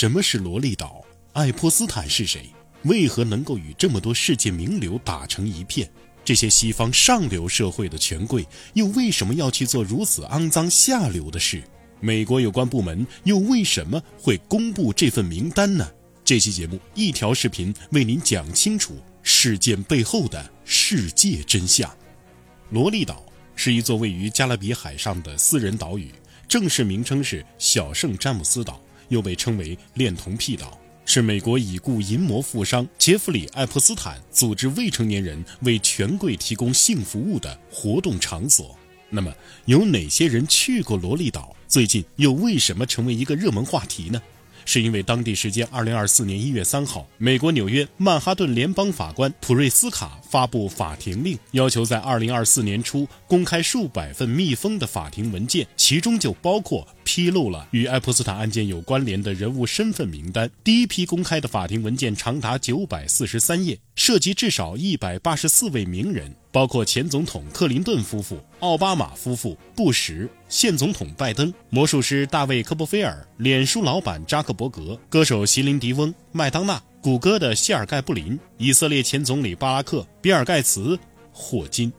什么是罗利岛？爱泼斯坦是谁？为何能够与这么多世界名流打成一片？这些西方上流社会的权贵又为什么要去做如此肮脏下流的事？美国有关部门又为什么会公布这份名单呢？这期节目一条视频为您讲清楚事件背后的世界真相。罗利岛是一座位于加勒比海上的私人岛屿，正式名称是小圣詹姆斯岛，又被称为恋童癖岛，是美国已故淫魔富商杰弗里·爱泼斯坦组织未成年人为权贵提供性服务的活动场所。那么，有哪些人去过萝莉岛？最近又为什么成为一个热门话题呢？是因为当地时间二零二四年一月三号，美国纽约曼哈顿联邦法官普瑞斯卡发布法庭令，要求在二零二四年初公开数百份密封的法庭文件，其中就包括披露了与爱泼斯坦案件有关联的人物身份名单。第一批公开的法庭文件长达九百四十三页，涉及至少一百八十四位名人。包括前总统克林顿夫妇、奥巴马夫妇、布什、现总统拜登、魔术师大卫科波菲尔、脸书老板扎克伯格、歌手席琳迪翁、麦当娜、谷歌的谢尔盖布林、以色列前总理巴拉克、比尔盖茨、霍金。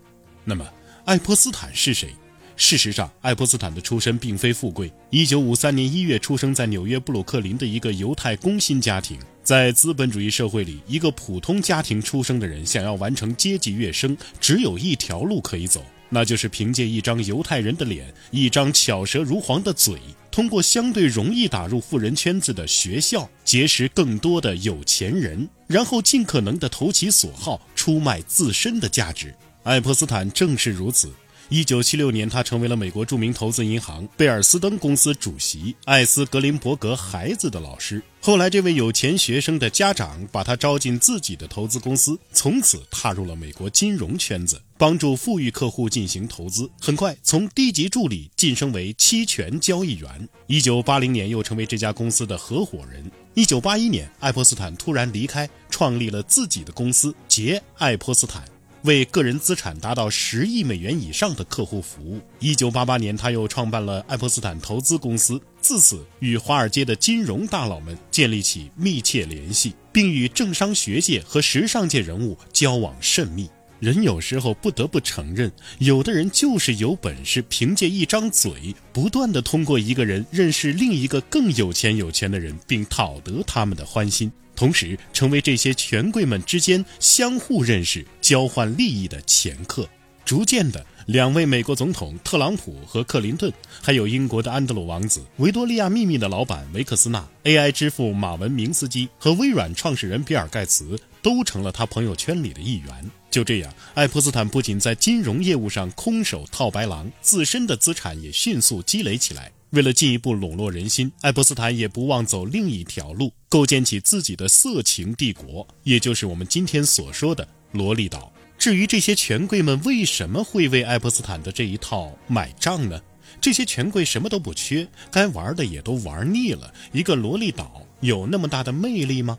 那么，爱泼斯坦是谁？事实上，爱泼斯坦的出身并非富贵。一九五三年一月出生在纽约布鲁克林的一个犹太工薪家庭。在资本主义社会里，一个普通家庭出生的人想要完成阶级跃升，只有一条路可以走，那就是凭借一张犹太人的脸，一张巧舌如簧的嘴，通过相对容易打入富人圈子的学校，结识更多的有钱人，然后尽可能的投其所好，出卖自身的价值。爱泼斯坦正是如此。一九七六年，他成为了美国著名投资银行贝尔斯登公司主席艾斯格林伯格孩子的老师。后来，这位有钱学生的家长把他招进自己的投资公司，从此踏入了美国金融圈子，帮助富裕客户进行投资。很快，从低级助理晋升为期权交易员。一九八零年，又成为这家公司的合伙人。一九八一年，爱泼斯坦突然离开，创立了自己的公司杰爱泼斯坦。为个人资产达到十亿美元以上的客户服务。一九八八年，他又创办了爱泼斯坦投资公司，自此与华尔街的金融大佬们建立起密切联系，并与政商学界和时尚界人物交往甚密。人有时候不得不承认，有的人就是有本事，凭借一张嘴，不断的通过一个人认识另一个更有钱有钱的人，并讨得他们的欢心。同时，成为这些权贵们之间相互认识、交换利益的掮客。逐渐的，两位美国总统特朗普和克林顿，还有英国的安德鲁王子、维多利亚秘密的老板维克斯纳、AI 之父马文明斯基和微软创始人比尔盖茨，都成了他朋友圈里的一员。就这样，爱泼斯坦不仅在金融业务上空手套白狼，自身的资产也迅速积累起来。为了进一步笼络人心，爱泼斯坦也不忘走另一条路，构建起自己的色情帝国，也就是我们今天所说的萝莉岛。至于这些权贵们为什么会为爱泼斯坦的这一套买账呢？这些权贵什么都不缺，该玩的也都玩腻了。一个萝莉岛有那么大的魅力吗？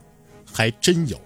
还真有。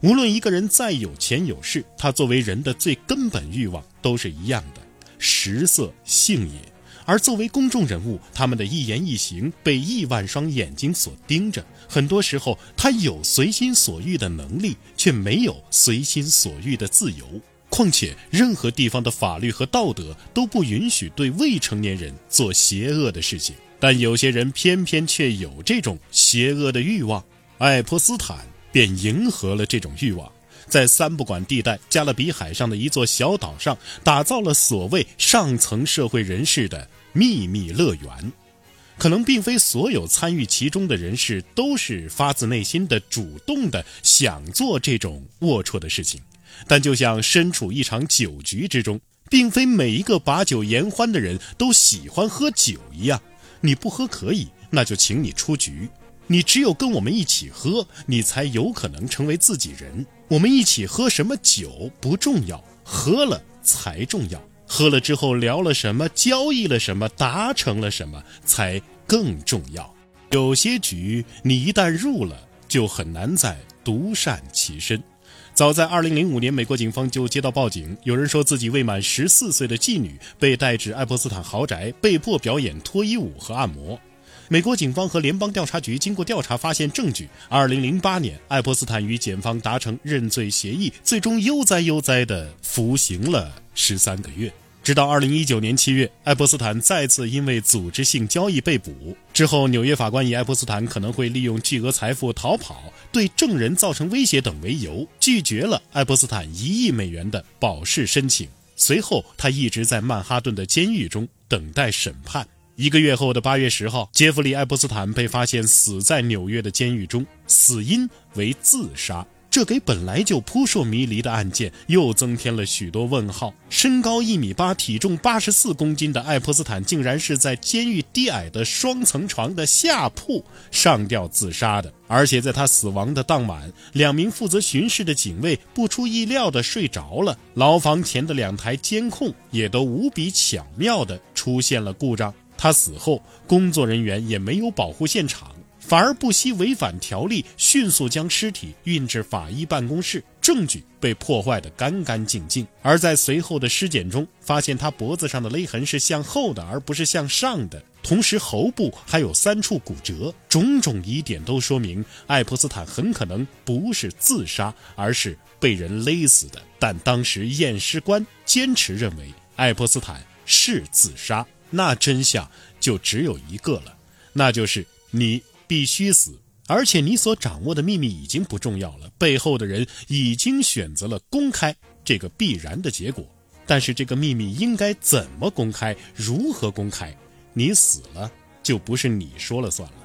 无论一个人再有钱有势，他作为人的最根本欲望都是一样的：食色性也。而作为公众人物，他们的一言一行被亿万双眼睛所盯着。很多时候，他有随心所欲的能力，却没有随心所欲的自由。况且，任何地方的法律和道德都不允许对未成年人做邪恶的事情。但有些人偏偏却有这种邪恶的欲望，爱泼斯坦便迎合了这种欲望。在三不管地带加勒比海上的一座小岛上，打造了所谓上层社会人士的秘密乐园。可能并非所有参与其中的人士都是发自内心的主动的想做这种龌龊的事情，但就像身处一场酒局之中，并非每一个把酒言欢的人都喜欢喝酒一样。你不喝可以，那就请你出局。你只有跟我们一起喝，你才有可能成为自己人。我们一起喝什么酒不重要，喝了才重要。喝了之后聊了什么，交易了什么，达成了什么才更重要。有些局你一旦入了，就很难再独善其身。早在2005年，美国警方就接到报警，有人说自己未满14岁的妓女被带至爱泼斯坦豪宅，被迫表演脱衣舞和按摩。美国警方和联邦调查局经过调查发现证据。二零零八年，爱泼斯坦与检方达成认罪协议，最终悠哉悠哉地服刑了十三个月。直到二零一九年七月，爱泼斯坦再次因为组织性交易被捕。之后，纽约法官以爱泼斯坦可能会利用巨额财富逃跑、对证人造成威胁等为由，拒绝了爱泼斯坦一亿美元的保释申请。随后，他一直在曼哈顿的监狱中等待审判。一个月后的八月十号，杰弗里·爱泼斯坦被发现死在纽约的监狱中，死因为自杀。这给本来就扑朔迷离的案件又增添了许多问号。身高一米八、体重八十四公斤的爱泼斯坦，竟然是在监狱低矮的双层床的下铺上吊自杀的。而且在他死亡的当晚，两名负责巡视的警卫不出意料地睡着了，牢房前的两台监控也都无比巧妙地出现了故障。他死后，工作人员也没有保护现场。反而不惜违反条例，迅速将尸体运至法医办公室，证据被破坏得干干净净。而在随后的尸检中，发现他脖子上的勒痕是向后的，而不是向上的，同时喉部还有三处骨折。种种疑点都说明，爱泼斯坦很可能不是自杀，而是被人勒死的。但当时验尸官坚持认为爱泼斯坦是自杀，那真相就只有一个了，那就是你。必须死，而且你所掌握的秘密已经不重要了。背后的人已经选择了公开这个必然的结果，但是这个秘密应该怎么公开，如何公开？你死了就不是你说了算了。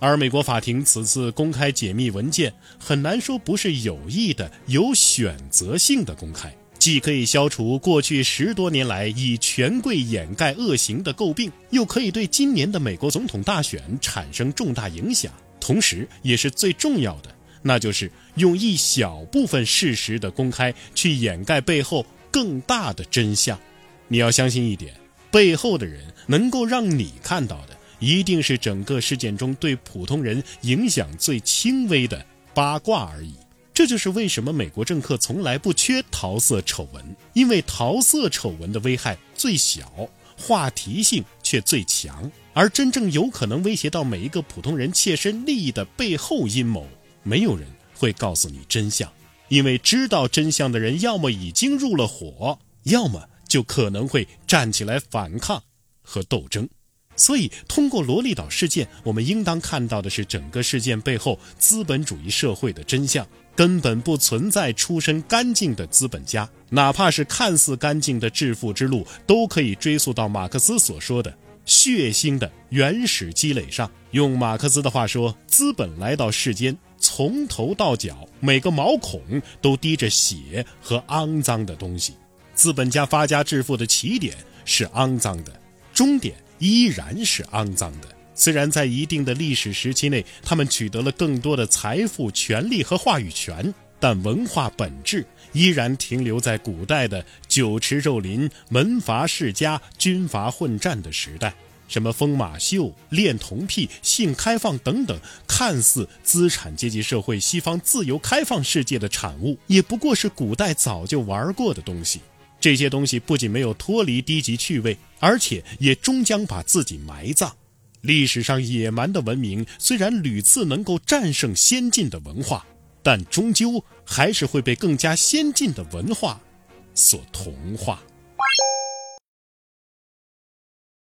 而美国法庭此次公开解密文件，很难说不是有意的、有选择性的公开。既可以消除过去十多年来以权贵掩盖恶行的诟病，又可以对今年的美国总统大选产生重大影响，同时也是最重要的，那就是用一小部分事实的公开去掩盖背后更大的真相。你要相信一点，背后的人能够让你看到的，一定是整个事件中对普通人影响最轻微的八卦而已。这就是为什么美国政客从来不缺桃色丑闻，因为桃色丑闻的危害最小，话题性却最强，而真正有可能威胁到每一个普通人切身利益的背后阴谋，没有人会告诉你真相，因为知道真相的人要么已经入了伙，要么就可能会站起来反抗和斗争。所以，通过罗利岛事件，我们应当看到的是整个事件背后资本主义社会的真相。根本不存在出身干净的资本家，哪怕是看似干净的致富之路，都可以追溯到马克思所说的血腥的原始积累上。用马克思的话说，资本来到世间，从头到脚每个毛孔都滴着血和肮脏的东西。资本家发家致富的起点是肮脏的，终点依然是肮脏的。虽然在一定的历史时期内，他们取得了更多的财富、权力和话语权，但文化本质依然停留在古代的酒池肉林、门阀世家、军阀混战的时代。什么疯马秀、恋童癖、性开放等等，看似资产阶级社会、西方自由开放世界的产物，也不过是古代早就玩过的东西。这些东西不仅没有脱离低级趣味，而且也终将把自己埋葬。历史上野蛮的文明虽然屡次能够战胜先进的文化，但终究还是会被更加先进的文化所同化。